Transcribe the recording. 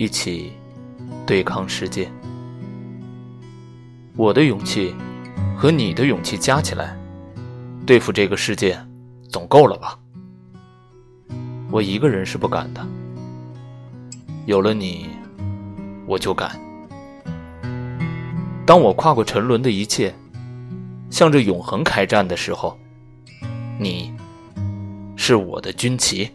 一起对抗世界。我的勇气和你的勇气加起来对付这个世界总够了吧？我一个人是不敢的有了你我就敢。当我跨过沉沦的一切向着永恒开战的时候你是我的军旗。